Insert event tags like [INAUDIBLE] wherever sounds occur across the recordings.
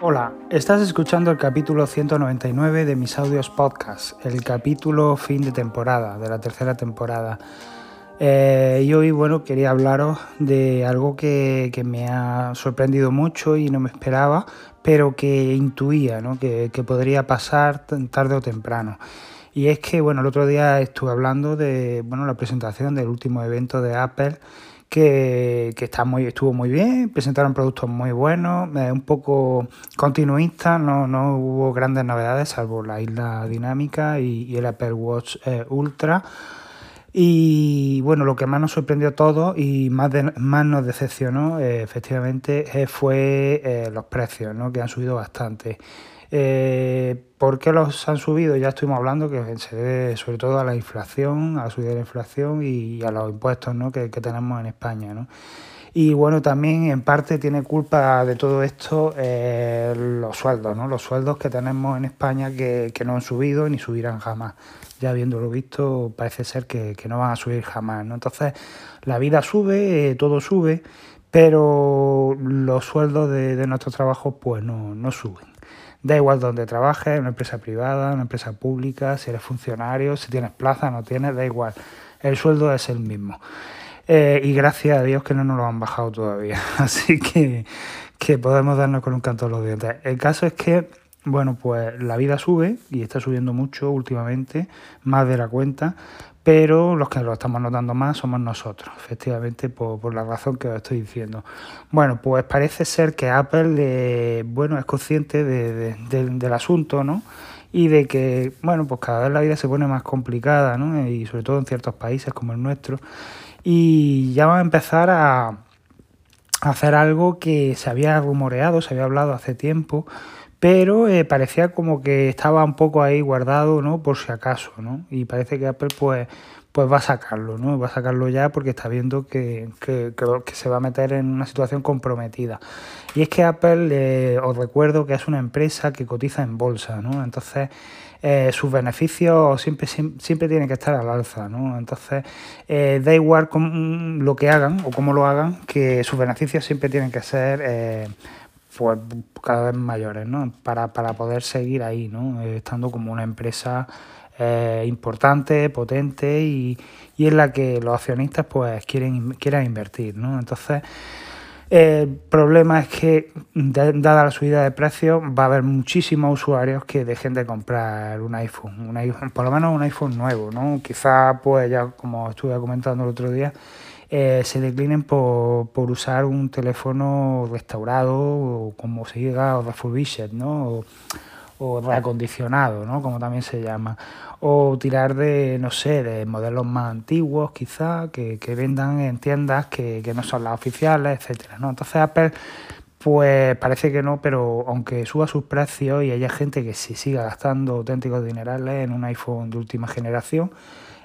Hola, estás escuchando el capítulo 199 de mis audios podcast, el capítulo fin de temporada, de la tercera temporada. Eh, y hoy, bueno, quería hablaros de algo que, me ha sorprendido mucho y no me esperaba, pero que intuía ¿no? que, que podría pasar tarde o temprano. Y es que, bueno, el otro día estuve hablando de, bueno, la presentación del último evento de Apple que, está muy, estuvo muy bien, presentaron productos muy buenos, eh, un poco continuistas, no, no hubo grandes novedades salvo la isla dinámica y, el Apple Watch eh, Ultra. Y bueno, lo que más nos sorprendió a todos y más, más nos decepcionó eh, efectivamente fue los precios, ¿no? que han subido bastante. Eh, ¿Por qué los han subido? Ya estuvimos hablando que se debe sobre todo a la inflación, a la subida de la inflación y a los impuestos ¿no? que, tenemos en España. ¿no? Y bueno, también en parte tiene culpa de todo esto eh, los sueldos, ¿no? los sueldos que tenemos en España que, no han subido ni subirán jamás. Ya habiéndolo visto, parece ser que, no van a subir jamás. ¿no? Entonces, la vida sube, eh, todo sube, pero los sueldos de, de nuestros trabajos pues no, no suben. Da igual donde trabajes, una empresa privada, una empresa pública, si eres funcionario, si tienes plaza, no tienes, da igual. El sueldo es el mismo. Eh, y gracias a Dios que no nos lo han bajado todavía. [LAUGHS] Así que, que podemos darnos con un canto a los dientes. El caso es que, bueno, pues la vida sube y está subiendo mucho últimamente, más de la cuenta, pero los que lo estamos notando más somos nosotros, efectivamente, por, la razón que os estoy diciendo. Bueno, pues parece ser que Apple eh, bueno, es consciente del asunto, ¿no? Y de que, bueno, pues cada vez la vida se pone más complicada, ¿no? Y sobre todo en ciertos países como el nuestro. Y ya va a empezar a hacer algo que se había rumoreado, se había hablado hace tiempo, pero eh, parecía como que estaba un poco ahí guardado, ¿no? Por si acaso, ¿no? Y parece que Apple pues, pues va a sacarlo, ¿no? Va a sacarlo ya porque está viendo que, que, que, se va a meter en una situación comprometida. Y es que Apple, eh, os recuerdo que es una empresa que cotiza en bolsa, ¿no? Entonces, eh, sus beneficios siempre, siempre, tienen que estar al alza, ¿no? Entonces, da igual lo que hagan o cómo lo hagan, que sus beneficios siempre tienen que ser pues cada vez mayores, ¿no? Para, para poder seguir ahí, ¿no? Eh, estando como una empresa eh, importante, potente y, y, en la que los accionistas pues quieren, quieran invertir, ¿no? Entonces, el problema es que, dada la subida de precios, va a haber muchísimos usuarios que dejen de comprar un iPhone, un iPhone, por lo menos un iPhone nuevo, ¿no? Quizá, pues ya como estuve comentando el otro día, eh, se declinen por, por, usar un teléfono restaurado o como se diga, o refurbished, ¿no? O, reacondicionado, ¿no? Como también se llama. O tirar de, no sé, de modelos más antiguos quizá, que, que vendan en tiendas que, que, no son las oficiales, etcétera, ¿no? Entonces Apple pues parece que no, pero aunque suba sus precios y haya gente que sí siga gastando auténticos dinerales en un iPhone de última generación,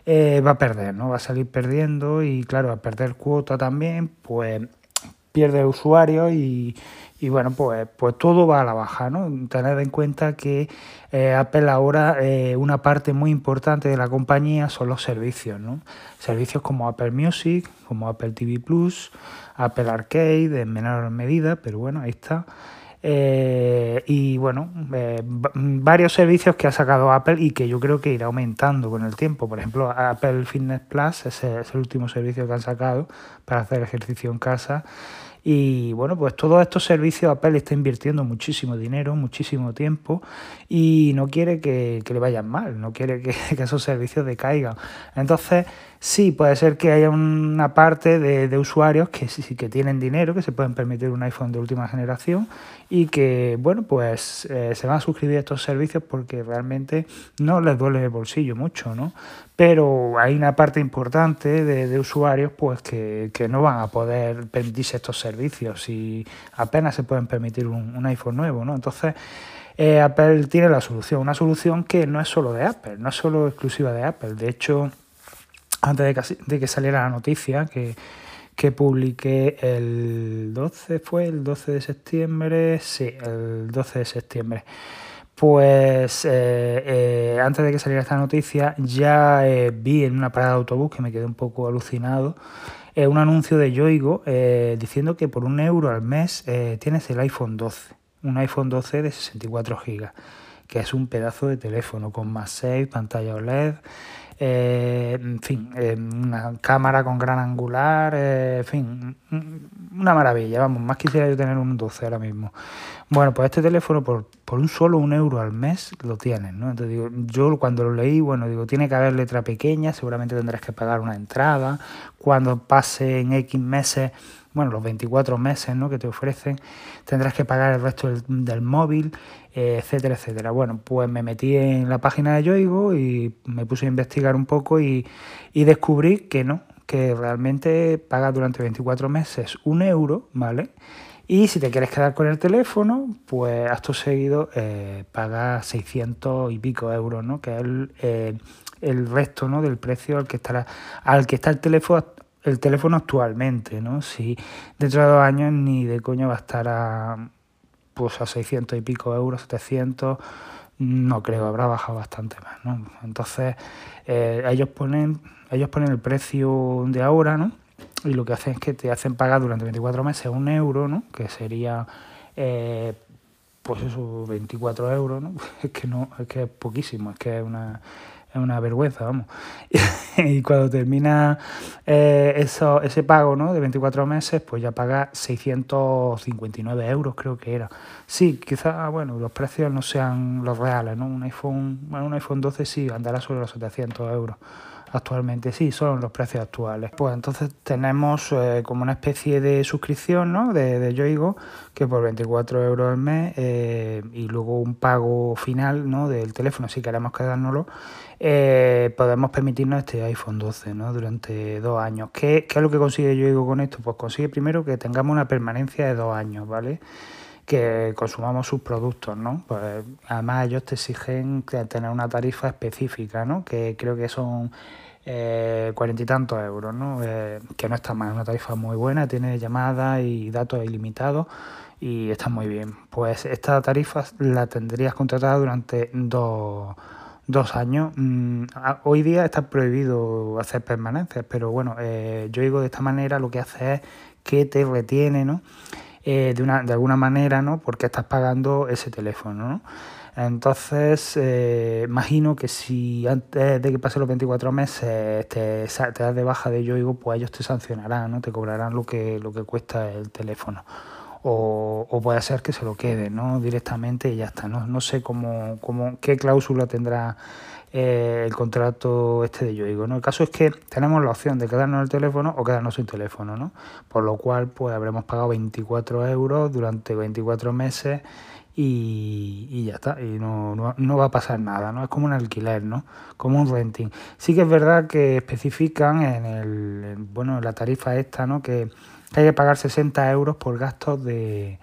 eh, va a perder, ¿no? Va a salir perdiendo y claro, a perder cuota también, pues pierde usuario y, y bueno, pues, pues todo va a la baja, ¿no? Tener en cuenta que eh, Apple ahora eh, una parte muy importante de la compañía son los servicios, ¿no? Servicios como Apple Music, como Apple TV Plus, Apple Arcade en menor medida, pero bueno, ahí está. Eh, y bueno, eh, varios servicios que ha sacado Apple y que yo creo que irá aumentando con el tiempo. Por ejemplo, Apple Fitness Plus es el último servicio que han sacado para hacer ejercicio en casa. Y bueno, pues todos estos servicios Apple está invirtiendo muchísimo dinero, muchísimo tiempo y no quiere que, le vayan mal, no quiere [LAUGHS] que, esos servicios decaigan. Entonces, sí, puede ser que haya una parte de, usuarios que sí que tienen dinero, que se pueden permitir un iPhone de última generación y que, bueno, pues eh, se van a suscribir a estos servicios porque realmente no les duele el bolsillo mucho, ¿no? Pero hay una parte importante de, usuarios pues que, que no van a poder permitirse estos servicios y apenas se pueden permitir un, iPhone nuevo, ¿no? Entonces, eh, Apple tiene la solución, una solución que no es solo de Apple, no es solo exclusiva de Apple. De hecho, antes de que, de que saliera la noticia que, que publiqué el 12, fue el 12 de septiembre, sí, el 12 de septiembre. Pues eh, eh, antes de que saliera esta noticia ya vi en una parada de autobús que me quedé un poco alucinado un anuncio de Yoigo eh, diciendo que por un euro al mes eh, tienes el iPhone 12. un iPhone 12 de 64 GB, que es un pedazo de teléfono con más 6, pantalla OLED, eh, en fin, eh, una cámara con gran angular, eh, en fin, una maravilla, vamos, más quisiera yo tener un 12 ahora mismo. Bueno, pues este teléfono por, por un solo un euro al mes lo tienes, ¿no? Entonces digo, yo cuando lo leí, bueno, digo, tiene que haber letra pequeña, seguramente tendrás que pagar una entrada, cuando pase en X meses bueno, los 24 meses ¿no? que te ofrecen, tendrás que pagar el resto del, móvil, eh, etcétera, etcétera. Bueno, pues me metí en la página de Yoigo y me puse a investigar un poco y, descubrí que no, que realmente pagas durante 24 meses un euro, ¿vale? Y si te quieres quedar con el teléfono, pues acto seguido eh, pagas 600 y pico euros, ¿no? Que es el, eh, el resto ¿no? del precio al que estará al que está el teléfono el teléfono actualmente, ¿no? Si dentro de dos años ni de coño va a estar a, pues a 600 y pico euros, 700, no creo, habrá bajado bastante más, ¿no? Entonces, eh, ellos, ponen, ellos ponen el precio de ahora, ¿no? Y lo que hacen es que te hacen pagar durante 24 meses un euro, ¿no? Que sería, eh, pues eso, 24 euros, ¿no? [LAUGHS] Es que no, es que es poquísimo, es que es una es una vergüenza, vamos. [LAUGHS] y cuando termina eh, eso, ese pago ¿no? de 24 meses, pues ya paga 659 euros, creo que era. Sí, quizás, bueno, los precios no sean los reales, ¿no? Un iPhone, bueno, un iPhone 12 sí andará sobre los 700 euros actualmente, sí, son los precios actuales. Pues entonces tenemos eh, como una especie de suscripción ¿no? de, de Yoigo que por 24 euros al mes eh, y luego un pago final ¿no? del teléfono si queremos quedárnoslo, eh, podemos permitirnos este iPhone 12 ¿no? durante dos años. ¿Qué, ¿Qué es lo que consigue Yoigo con esto? Pues consigue primero que tengamos una permanencia de dos años, ¿vale? que consumamos sus productos, ¿no? Pues además ellos te exigen tener una tarifa específica, ¿no? Que creo que son eh, cuarenta y tantos euros, ¿no? Eh, que no está mal, es una tarifa muy buena, tiene llamadas y datos ilimitados y está muy bien. Pues esta tarifa la tendrías contratada durante dos, dos años. Mm, hoy día está prohibido hacer permanencias, pero bueno, eh, yo digo de esta manera lo que hace es que te retiene, ¿no? de, una, de alguna manera, ¿no? Porque estás pagando ese teléfono, ¿no? Entonces, eh, imagino que si antes de que pasen los 24 meses te, te das de baja de Yoigo, pues ellos te sancionarán, ¿no? Te cobrarán lo que, lo que cuesta el teléfono. O, o puede ser que se lo quede, ¿no? Directamente y ya está. No, no sé cómo, cómo, qué cláusula tendrá eh, el contrato este de Yoigo, ¿no? El caso es que tenemos la opción de quedarnos el teléfono o quedarnos sin teléfono, ¿no? Por lo cual, pues habremos pagado 24 euros durante 24 meses y, ya está, y no, no, va a pasar nada, ¿no? Es como un alquiler, ¿no? Como un renting. Sí que es verdad que especifican en el, bueno, la tarifa esta, ¿no? Que, hay que pagar 60 euros por gastos de,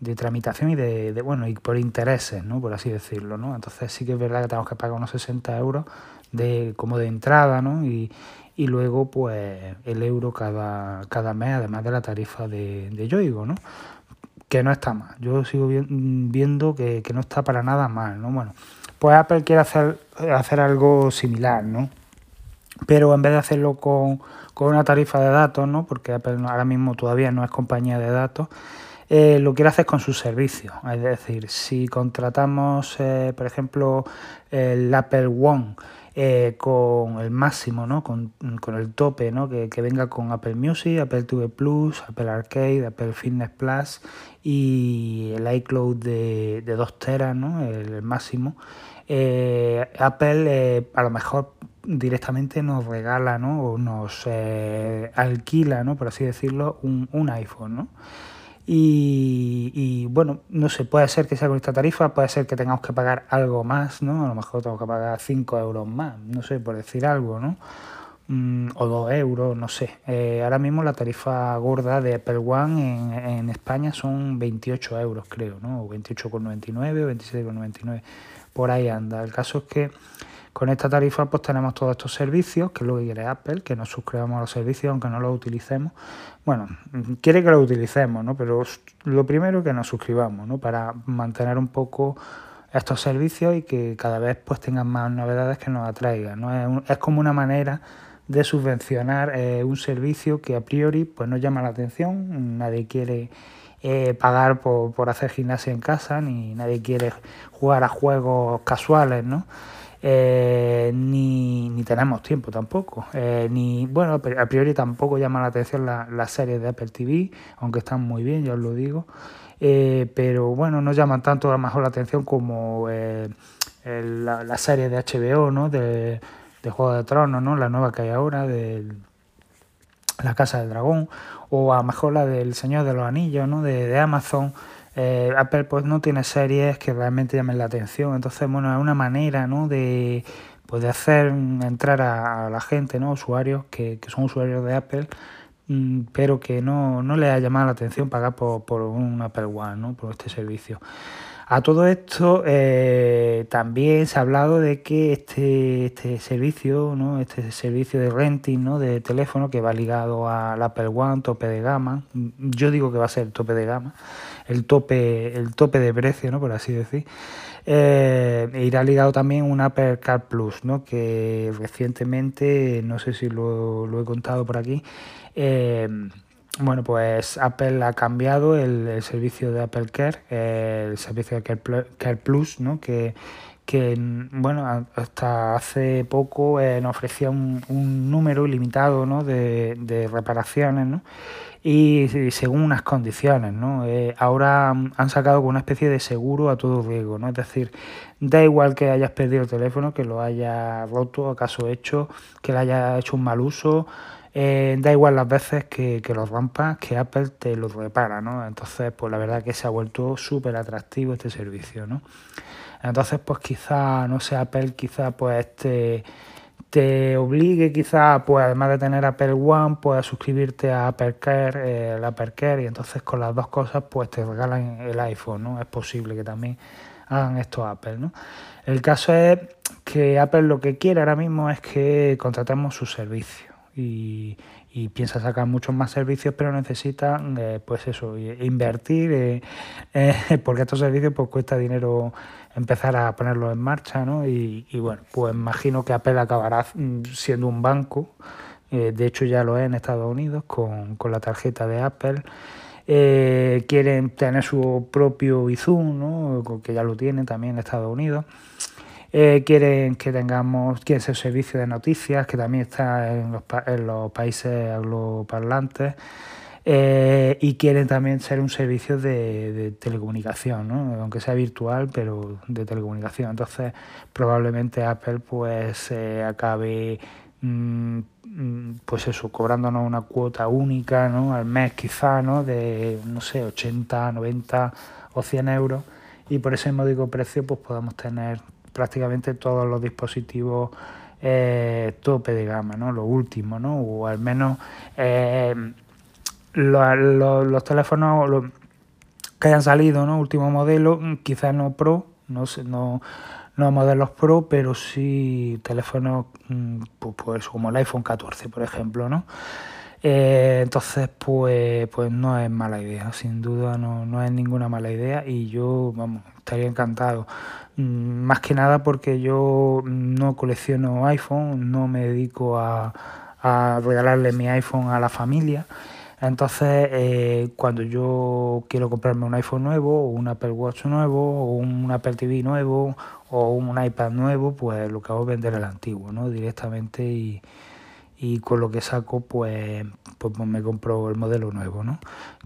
de tramitación y de, de, bueno, y por intereses, ¿no? Por así decirlo, ¿no? Entonces sí que es verdad que tenemos que pagar unos 60 euros de, como de entrada, ¿no? Y, y luego, pues, el euro cada, cada mes, además de la tarifa de, de Yoigo, ¿no? Que no está mal. Yo sigo viendo que, no está para nada mal, ¿no? Bueno, pues Apple quiere hacer, hacer algo similar, ¿no? Pero en vez de hacerlo con, una tarifa de datos, ¿no? Porque Apple ahora mismo todavía no es compañía de datos, eh, lo quiere hacer con sus servicios. Es decir, si contratamos, eh, por ejemplo, el Apple One, eh, con el máximo, ¿no? Con, el tope, ¿no? Que, venga con Apple Music, Apple TV Plus, Apple Arcade, Apple Fitness Plus y el iCloud de, de 2 teras, ¿no? El, máximo. Eh, Apple eh, a lo mejor directamente nos regala, ¿no? O nos alquila, ¿no? Por así decirlo, un, un iPhone, ¿no? Y, bueno, no sé, puede ser que sea con esta tarifa, puede ser que tengamos que pagar algo más, ¿no? A lo mejor tengo que pagar 5 euros más, no sé, por decir algo, ¿no? Mm, o 2 euros, no sé. Eh, ahora mismo la tarifa gorda de Apple One en, en España son 28 euros, creo, ¿no? O 28,99 o 27,99. Por ahí anda. El caso es que con esta tarifa pues tenemos todos estos servicios, que es lo que quiere Apple, que nos suscribamos a los servicios aunque no los utilicemos. Bueno, quiere que los utilicemos, ¿no? Pero lo primero que nos suscribamos, ¿no? Para mantener un poco estos servicios y que cada vez pues tengan más novedades que nos atraigan, ¿no? Es, como una manera de subvencionar eh, un servicio que a priori pues no llama la atención, nadie quiere eh, pagar por, hacer gimnasia en casa, ni nadie quiere jugar a juegos casuales, ¿no? Eh, ni, ni, tenemos tiempo tampoco. Eh, ni Bueno, a priori tampoco llama la atención las la series de Apple TV, aunque están muy bien, ya os lo digo. pero bueno, no llaman tanto a lo mejor la atención como la, la, serie de HBO, ¿no? De, de Juego de Tronos, ¿no? La nueva que hay ahora, de La Casa del Dragón, o a lo mejor la del Señor de los Anillos, ¿no? De, Amazon. Eh, Apple pues no tiene series que realmente llamen la atención, entonces bueno, es una manera, ¿no? De, pues, hacer entrar a, la gente, ¿no? Usuarios que, que son usuarios de Apple mm, pero que no, no les ha llamado la atención pagar por, por un Apple One, ¿no? por este servicio. A todo esto eh, también se ha hablado de que este, este servicio, ¿no? este servicio de renting ¿no? de teléfono que va ligado al Apple One, tope de gama, yo digo que va a ser el tope de gama, el tope, el tope de precio, ¿no? por así decir, eh, irá ligado también un Apple Car Plus, ¿no? que recientemente, no sé si lo, lo he contado por aquí, eh, bueno, pues Apple ha cambiado el, servicio de Apple Care, el servicio de Care Plus, ¿no? que, que bueno, hasta hace poco eh, nos ofrecía un, número limitado ¿no? de, reparaciones ¿no? y, según unas condiciones. ¿no? Eh, ahora han sacado una especie de seguro a todo riesgo, ¿no? es decir, da igual que hayas perdido el teléfono, que lo haya roto, acaso hecho, que le haya hecho un mal uso eh, da igual las veces que, que los rompas, que Apple te lo repara, ¿no? Entonces, pues la verdad que se ha vuelto súper atractivo este servicio, ¿no? Entonces, pues quizá, no sé, Apple quizá pues te, te obligue quizá, pues además de tener Apple One, pues a suscribirte a Apple Care, eh, el Apple Care, y entonces con las dos cosas pues te regalan el iPhone, ¿no? Es posible que también hagan esto Apple, ¿no? El caso es que Apple lo que quiere ahora mismo es que contratemos su servicio y, piensa sacar muchos más servicios, pero necesita, eh, pues eso, invertir, eh, eh, [LAUGHS] porque estos servicios pues cuesta dinero empezar a ponerlos en marcha, ¿no? Y, bueno, pues imagino que Apple acabará mm, siendo un banco, de hecho ya lo es en Estados Unidos con, con la tarjeta de Apple. quieren tener su propio Bizum, ¿no? que ya lo tienen también en Estados Unidos. Eh, quieren que tengamos, quieren ser servicio de noticias, que también está en los, países angloparlantes. Eh, y quieren también ser un servicio de, telecomunicación, ¿no? aunque sea virtual, pero de telecomunicación. Entonces, probablemente Apple pues eh, acabe mm, pues eso, cobrándonos una cuota única ¿no? al mes quizá, ¿no? de no sé, 80, 90 o 100 euros y por ese módico precio pues podamos tener prácticamente todos los dispositivos eh, tope de gama, ¿no? Lo último, ¿no? O al menos eh, los, teléfonos que hayan salido, ¿no? Último modelo, quizás no Pro, no no, no modelos Pro, pero sí teléfonos mm, pues, como el iPhone 14, por ejemplo, ¿no? Eh, entonces, pues, pues no es mala idea, sin duda no, no es ninguna mala idea y yo, vamos, estaría encantado. Mm, más que nada porque yo no colecciono iPhone, no me dedico a, regalarle mi iPhone a la familia. Entonces, eh, cuando yo quiero comprarme un iPhone nuevo, o un Apple Watch nuevo, o un Apple TV nuevo, o un iPad nuevo, pues lo que hago es vender el antiguo, ¿no? Directamente y, y con lo que saco pues, pues, me compro el modelo nuevo, ¿no?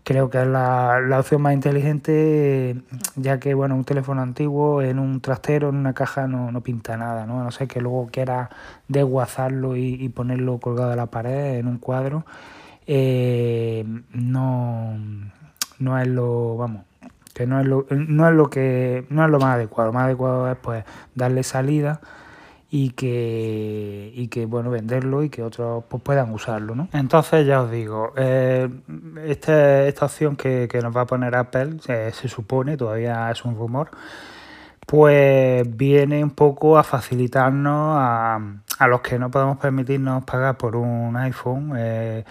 Creo que es la, la, opción más inteligente ya que bueno un teléfono antiguo en un trastero, en una caja no, no pinta nada, ¿no? A no ser que luego quiera desguazarlo y, ponerlo colgado a la pared en un cuadro, eh, no, no es lo, vamos, que no es lo, no es lo que, no es lo más adecuado, lo más adecuado es pues darle salida y que, y que bueno, venderlo y que otros pues, puedan usarlo. ¿no? Entonces ya os digo, eh, este, esta opción que, nos va a poner Apple, se supone, todavía es un rumor, pues viene un poco a facilitarnos a, a los que no podemos permitirnos pagar por un iPhone. Eh,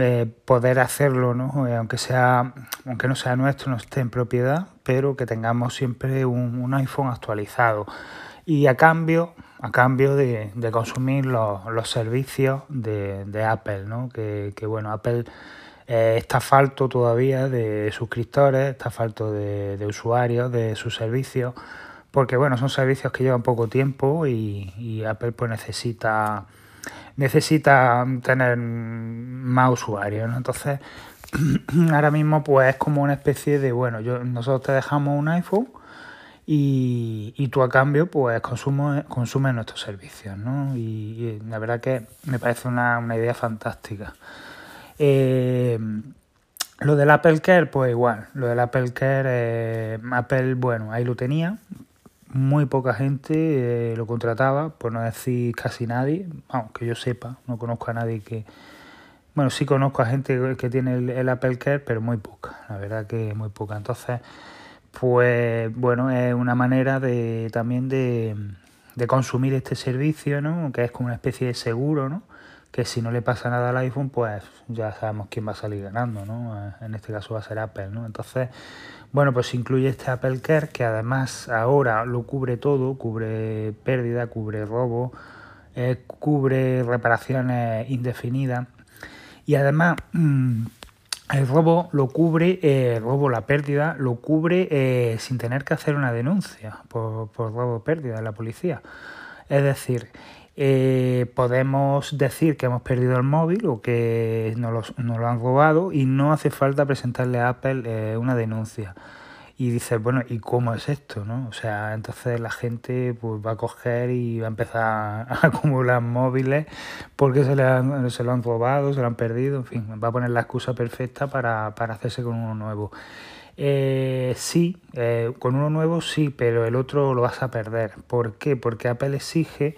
eh, poder hacerlo, ¿no? aunque sea, aunque no sea nuestro, no esté en propiedad, pero que tengamos siempre un, un iPhone actualizado. Y a cambio, a cambio de, consumir los, servicios de, Apple, ¿no? Que, bueno, Apple Eh, está falto todavía de suscriptores, está falto de, usuarios de sus servicios, porque bueno, son servicios que llevan poco tiempo y, Apple pues necesita necesita tener más usuarios, Entonces, [CLEARS THROAT] ahora mismo pues es como una especie de, bueno, yo, nosotros te dejamos un iPhone y, y tú a cambio pues consumo, consumes nuestros servicios, ¿no? Y, la verdad que me parece una, una idea fantástica. Eh, lo del Apple Care, pues igual, lo del Apple Care, eh, Apple, bueno, ahí lo tenía, muy poca gente eh, lo contrataba, por no decir casi nadie, aunque yo sepa, no conozco a nadie que... Bueno, sí conozco a gente que tiene el, Apple Care, pero muy poca, la verdad que muy poca. Entonces, pues bueno, es una manera de también de, de consumir este servicio, ¿no? Que es como una especie de seguro, ¿no? que si no le pasa nada al iPhone, pues ya sabemos quién va a salir ganando, ¿no? En este caso va a ser Apple, ¿no? Entonces, bueno, pues incluye este Apple Care que además ahora lo cubre todo, cubre pérdida, cubre robo, eh, cubre reparaciones indefinidas y además mm, el robo lo cubre, eh, el robo, la pérdida, lo cubre eh, sin tener que hacer una denuncia por, por robo o pérdida de la policía. Es decir, eh, podemos decir que hemos perdido el móvil o que nos lo, han robado y no hace falta presentarle a Apple eh, una denuncia. Y dices, bueno, ¿y cómo es esto? ¿no? O sea, entonces la gente pues, va a coger y va a empezar a [LAUGHS] acumular móviles porque se, le se lo han robado, se lo han perdido, en fin, va a poner la excusa perfecta para, para hacerse con uno nuevo. Eh, sí, eh, con uno nuevo sí, pero el otro lo vas a perder. ¿Por qué? Porque Apple exige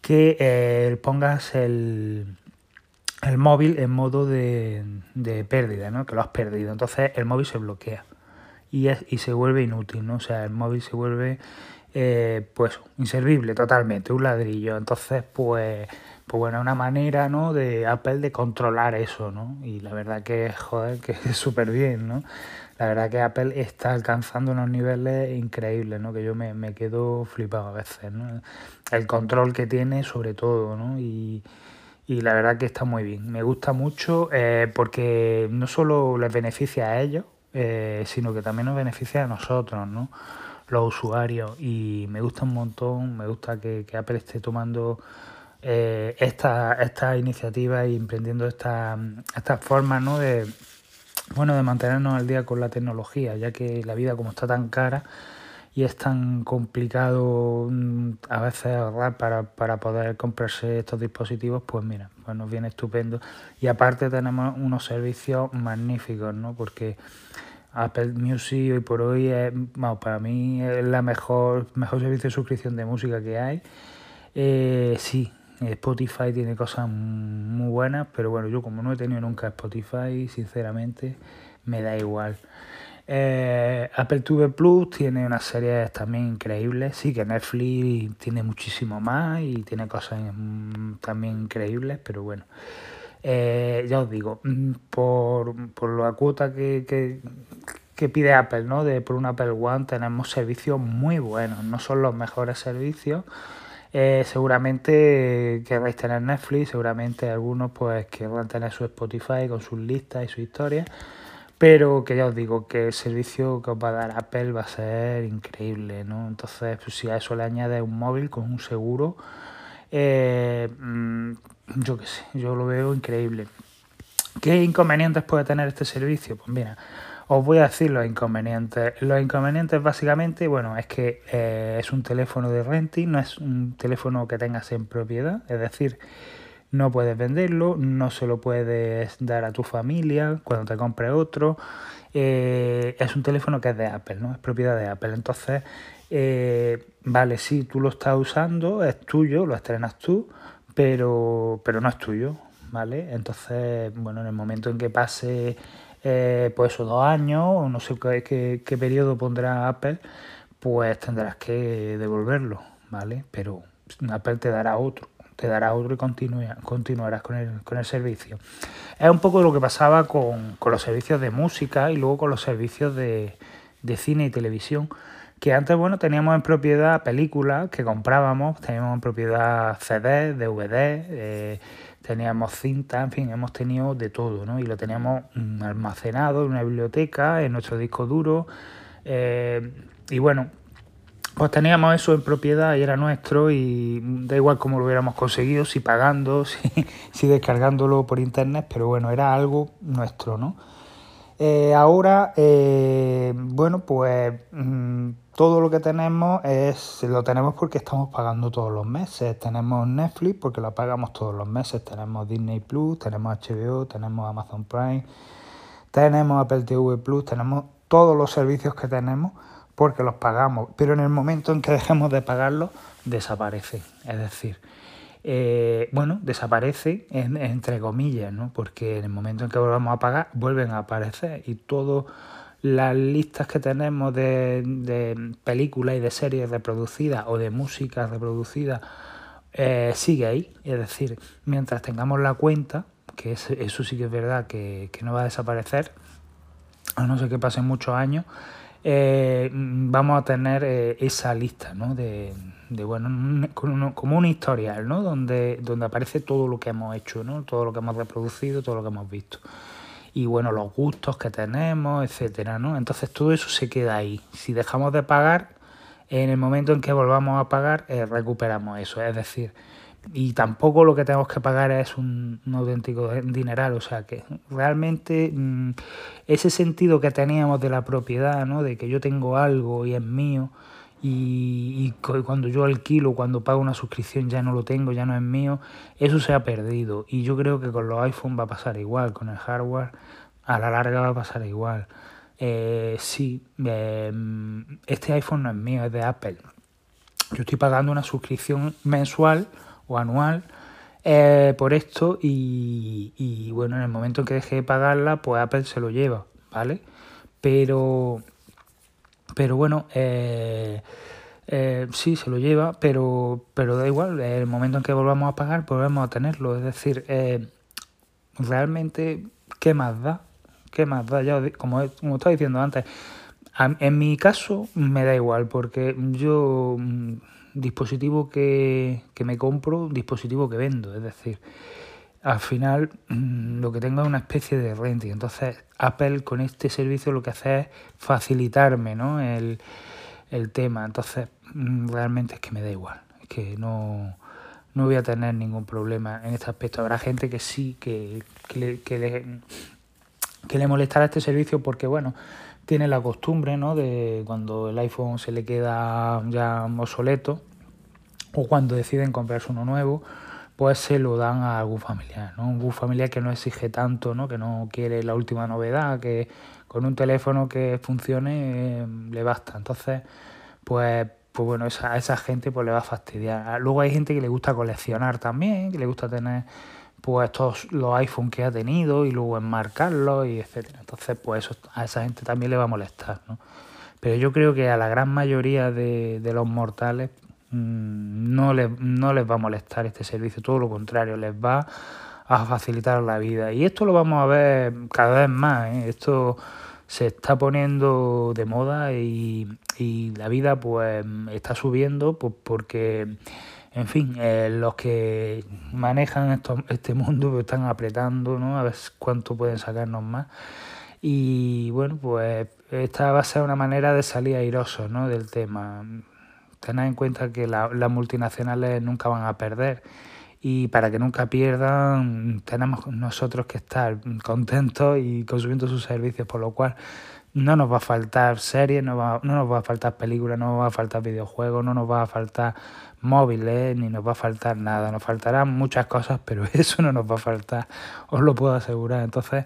que eh, pongas el, el, móvil en modo de, de, pérdida, ¿no? que lo has perdido. Entonces el móvil se bloquea y, es, y se vuelve inútil, ¿no? o sea, el móvil se vuelve eh, pues inservible totalmente, un ladrillo. Entonces, pues, pues bueno, una manera ¿no? de Apple de controlar eso, ¿no? Y la verdad que, joder, que es súper bien, ¿no? La verdad que Apple está alcanzando unos niveles increíbles, ¿no? Que yo me, me quedo flipado a veces, ¿no? El control que tiene sobre todo, ¿no? Y, y la verdad que está muy bien. Me gusta mucho eh, porque no solo les beneficia a ellos, eh, sino que también nos beneficia a nosotros, ¿no? los usuarios y me gusta un montón, me gusta que, Apple esté tomando eh, esta, esta iniciativa y emprendiendo estas esta formas ¿no? de, bueno, de mantenernos al día con la tecnología, ya que la vida como está tan cara y es tan complicado mm, a veces ahorrar para, para poder comprarse estos dispositivos, pues mira, pues nos viene estupendo. Y aparte tenemos unos servicios magníficos, ¿no? Porque Apple Music hoy por hoy es, para mí es la mejor, mejor servicio de suscripción de música que hay. Eh, sí, Spotify tiene cosas muy buenas, pero bueno, yo como no he tenido nunca Spotify, sinceramente, me da igual. Eh, Apple TV Plus tiene unas series también increíbles. Sí, que Netflix tiene muchísimo más y tiene cosas también increíbles, pero bueno. Eh, ya os digo, mm, por, por la cuota que, que, pide Apple, ¿no? De, por un Apple One tenemos servicios muy buenos, no son los mejores servicios. Eh, seguramente querréis tener Netflix, seguramente algunos pues querrán tener su Spotify con sus listas y su historia, pero que ya os digo que el servicio que os va a dar Apple va a ser increíble, ¿no? Entonces, pues, si a eso le añades un móvil con un seguro, eh, mm, yo qué sé, yo lo veo increíble. ¿Qué inconvenientes puede tener este servicio? Pues mira, os voy a decir los inconvenientes. Los inconvenientes básicamente, bueno, es que eh, es un teléfono de renting, no es un teléfono que tengas en propiedad, es decir, no puedes venderlo, no se lo puedes dar a tu familia cuando te compre otro. Eh, es un teléfono que es de Apple, ¿no? Es propiedad de Apple. Entonces, eh, vale, sí, tú lo estás usando, es tuyo, lo estrenas tú, pero, pero no es tuyo, ¿vale? Entonces, bueno, en el momento en que pase, eh, pues esos dos años, o no sé qué, qué, periodo pondrá Apple, pues tendrás que devolverlo, ¿vale? Pero Apple te dará otro, te dará otro y continuarás con el, con el servicio. Es un poco lo que pasaba con, con los servicios de música y luego con los servicios de, de cine y televisión que antes, bueno, teníamos en propiedad películas que comprábamos, teníamos en propiedad CDs, DVD, eh, teníamos cinta, en fin, hemos tenido de todo, ¿no? Y lo teníamos mm, almacenado en una biblioteca, en nuestro disco duro. Eh, y bueno, pues teníamos eso en propiedad y era nuestro y da igual cómo lo hubiéramos conseguido, si pagando, [LAUGHS] si, descargándolo por internet, pero bueno, era algo nuestro, ¿no? Eh, ahora, eh, bueno, pues mm, todo lo que tenemos es lo tenemos porque estamos pagando todos los meses. Tenemos Netflix porque lo pagamos todos los meses. Tenemos Disney Plus, tenemos HBO, tenemos Amazon Prime, tenemos Apple TV Plus, tenemos todos los servicios que tenemos porque los pagamos. Pero en el momento en que dejemos de pagarlos, desaparece. Es decir, eh, bueno, desaparece entre comillas, ¿no? Porque en el momento en que volvamos a pagar, vuelven a aparecer y todas las listas que tenemos de, películas y de series reproducidas o de música reproducida eh, sigue ahí. Es decir, mientras tengamos la cuenta, que eso sí que es verdad que, que no va a desaparecer, a no ser que pasen muchos años, eh, vamos a tener eh, esa lista ¿no? de, de bueno, como un historial, ¿no? Donde, donde aparece todo lo que hemos hecho, ¿no? Todo lo que hemos reproducido, todo lo que hemos visto. Y bueno, los gustos que tenemos, etcétera, ¿no? Entonces todo eso se queda ahí. Si dejamos de pagar, en el momento en que volvamos a pagar, eh, recuperamos eso. Es decir, y tampoco lo que tenemos que pagar es un, auténtico dineral, o sea que realmente mm, ese sentido que teníamos de la propiedad, ¿no? de que yo tengo algo y es mío, y, cuando yo alquilo, cuando pago una suscripción ya no lo tengo, ya no es mío, eso se ha perdido y yo creo que con los iPhone va a pasar igual, con el hardware a la larga va a pasar igual. Eh, sí, em, este iPhone no es mío, es de Apple. Yo estoy pagando una suscripción mensual anual eh, por esto y, y, bueno, en el momento en que deje de pagarla, pues Apple se lo lleva, ¿vale? Pero pero bueno, eh, eh, sí, se lo lleva, pero, pero da igual, el momento en que volvamos a pagar, volvemos a tenerlo. Es decir, eh, realmente, ¿qué más da? ¿Qué más da? Ya, como, como estaba diciendo antes, en mi caso me da igual, porque yo, mm, dispositivo que, que me compro, dispositivo que vendo, es decir, al final mm, lo que tengo es una especie de renting. Entonces Apple con este servicio lo que hace es facilitarme ¿no? el, tema. Entonces mm, realmente es que me da igual. Es que no, no voy a tener ningún problema en este aspecto. Habrá gente que sí, que, que, le, que, le, que le molestará este servicio porque, bueno, tiene la costumbre ¿no? de cuando el iPhone se le queda ya obsoleto o cuando deciden comprarse uno nuevo pues se lo dan a algún familiar, ¿no? Un familiar que no exige tanto, ¿no? Que no quiere la última novedad, que con un teléfono que funcione eh, le basta. Entonces, pues, pues bueno, esa, a esa gente pues le va a fastidiar. Luego hay gente que le gusta coleccionar también, que le gusta tener pues todos los iPhones que ha tenido y luego enmarcarlos y etcétera. Entonces, pues eso a esa gente también le va a molestar, ¿no? Pero yo creo que a la gran mayoría de, de los mortales Mm, no les, no les va a molestar este servicio, todo lo contrario, les va a facilitar la vida. Y esto lo vamos a ver cada vez más, ¿eh? esto se está poniendo de moda y, y la vida pues está subiendo pues, porque, en fin, eh, los que manejan esto, este mundo pues, están apretando, ¿no? A ver cuánto pueden sacarnos más. Y bueno, pues esta va a ser una manera de salir airosos ¿no? del tema Tened en cuenta que las multinacionales nunca van a perder y para que nunca pierdan tenemos nosotros que estar contentos y consumiendo sus servicios, por lo cual no nos va a faltar series, no, va, no nos va a faltar películas, no nos va a faltar videojuegos, no nos va a faltar móviles, ni nos va a faltar nada. Nos faltarán muchas cosas, [LAUGHS] pero eso no nos va a faltar, os lo puedo asegurar. Entonces,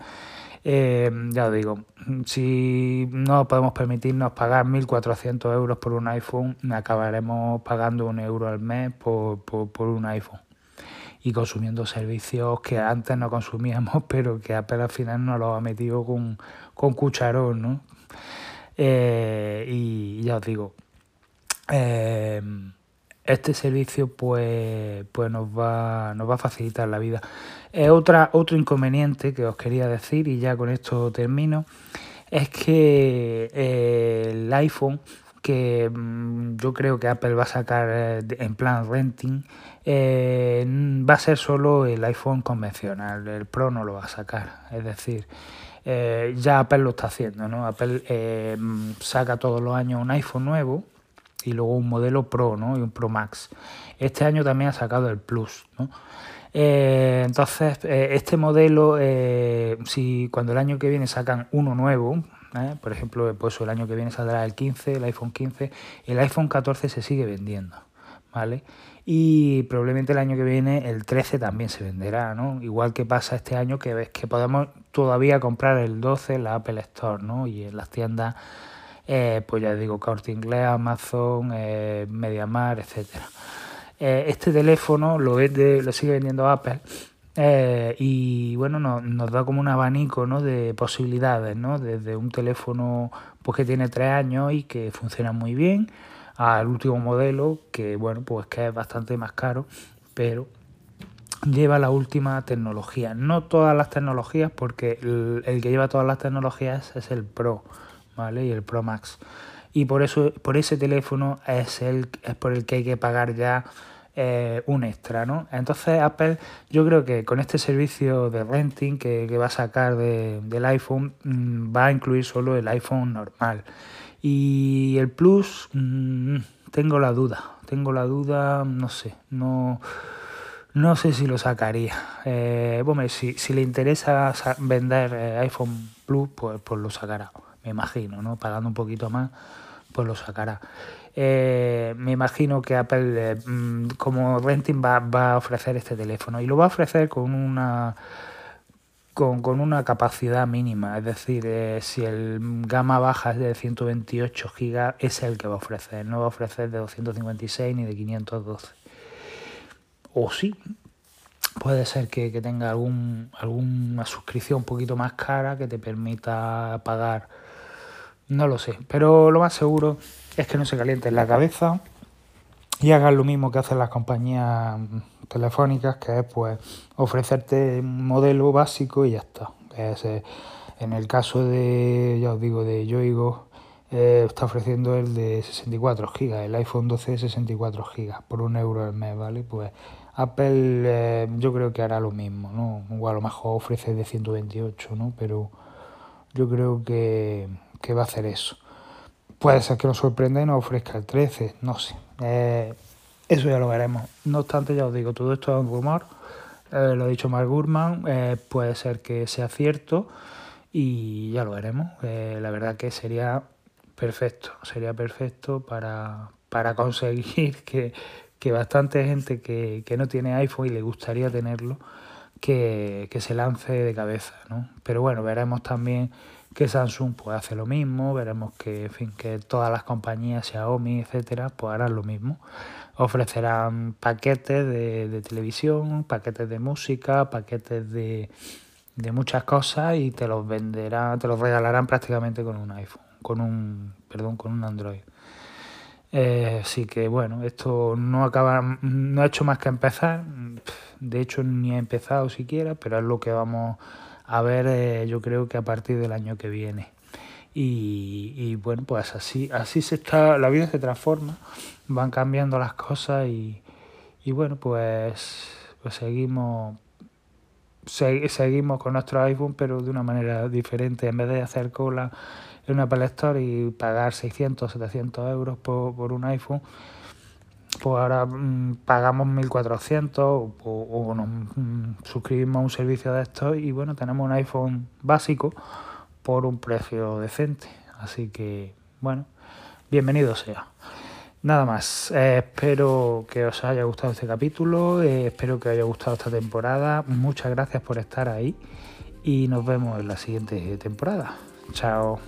eh, ya os digo, si no podemos permitirnos pagar 1.400 euros por un iPhone, acabaremos pagando un euro al mes por, por, un iPhone y consumiendo servicios que antes no consumíamos, [LAUGHS] pero que apenas al final nos los ha metido con, con cucharón, ¿no? Eh, y ya os digo, eh, este servicio pues, pues nos, va, nos va a facilitar la vida. otra, otro inconveniente que os quería decir, y ya con esto termino, es que eh, el iPhone que mm, yo creo que Apple va a sacar eh, en plan renting, eh, va a ser solo el iPhone convencional, el Pro no lo va a sacar, es decir, eh, ya Apple lo está haciendo, ¿no? Apple saca todos los años un iPhone nuevo y luego un modelo Pro, ¿no? Y un Pro Max. Este año también ha sacado el Plus, ¿no? entonces, este modelo, si cuando el año que viene sacan uno nuevo, ¿eh? Por ejemplo, pues el año que viene saldrá el 15, el iPhone 15, el iPhone 14 se sigue vendiendo, ¿vale? Y probablemente el año que viene el 13 también se venderá, ¿no? Igual que pasa este año que ves que podemos todavía comprar el 12 en la Apple Store, ¿no? Y en las tiendas, eh, pues ya digo, Corte Inglés, Amazon, eh, MediaMar, etcétera. este teléfono lo, lo sigue vendiendo Apple eh, y bueno, nos da como un abanico ¿no? de posibilidades, ¿no? desde un teléfono pues, que tiene tres años y que funciona muy bien, al último modelo que bueno, pues que es bastante más caro, pero lleva la última tecnología. No todas las tecnologías, porque el, que lleva todas las tecnologías es el Pro, ¿vale? Y el Pro Max. Y por eso, por ese teléfono es el es por el que hay que pagar ya eh, un extra, ¿no? Entonces Apple, yo creo que con este servicio de renting que, va a sacar del iPhone, mm, va a incluir solo el iPhone normal. Y el Plus, mm, tengo la duda, tengo la duda, no sé, no... No sé si lo sacaría. Eh, si, si le interesa vender eh, iPhone Plus, pues, pues lo sacará, me imagino, ¿no? Pagando un poquito más, pues lo sacará. Eh, me imagino que Apple eh, mm, como renting va, a ofrecer este teléfono y lo va a ofrecer con una con, una capacidad mínima, es decir, eh, si el gama baja es de 128 GB, es el que va a ofrecer, no va a ofrecer de 256 ni de 512. O sí, puede ser que, que tenga algún, alguna suscripción un poquito más cara que te permita pagar, no lo sé, pero lo más seguro es que no se calienten la cabeza y hagan lo mismo que hacen las compañías telefónicas, que es pues ofrecerte un modelo básico y ya está. Eh, en el caso de, ya os digo, de Yoigo, eh, está ofreciendo el de 64 GB, el iPhone 12 de 64 GB, por un euro al mes, ¿vale? Pues Apple eh, yo creo que hará lo mismo, ¿no? Igual a lo mejor ofrece de 128, ¿no? Pero yo creo que, que va a hacer eso. Puede ser que nos sorprenda y nos ofrezca el 13, no sé. Eh, eso ya lo veremos. No obstante, ya os digo, todo esto es un rumor. Eh, lo ha dicho Mark Gurman. Eh, puede ser que sea cierto y ya lo veremos. la verdad que sería perfecto. Sería perfecto para, para conseguir [LAUGHS] que, que bastante gente que, que, no tiene iPhone y le gustaría tenerlo, que, que se lance de cabeza. ¿no? Pero bueno, veremos también que Samsung pues hace lo mismo, veremos que, en fin, que todas las compañías, Xiaomi, etcétera, pues harán lo mismo. Ofrecerán paquetes de, televisión, paquetes de música, paquetes de, de, muchas cosas y te los venderán, te los regalarán prácticamente con un iPhone, con un, perdón, con un Android. Eh, así que bueno, esto no acaba, no ha hecho más que empezar. De hecho, ni ha empezado siquiera, pero es lo que vamos a ver eh, yo creo que a partir del año que viene. Y, bueno, pues así, así se está, la vida se transforma, van cambiando las cosas y, bueno, pues, pues seguimos seguimos con nuestro iPhone, pero de una manera diferente. En vez de hacer cola en una Apple Store y pagar 600, 700 euros por, por un iPhone, pues ahora mm, pagamos 1.400 o, o, nos mm, suscribimos a un servicio de estos y bueno, tenemos un iPhone básico por un precio decente. Así que bueno, bienvenido sea. Nada más, eh, espero que os haya gustado este capítulo, eh, espero que os haya gustado esta temporada. Muchas gracias por estar ahí y nos vemos en la siguiente temporada. Chao.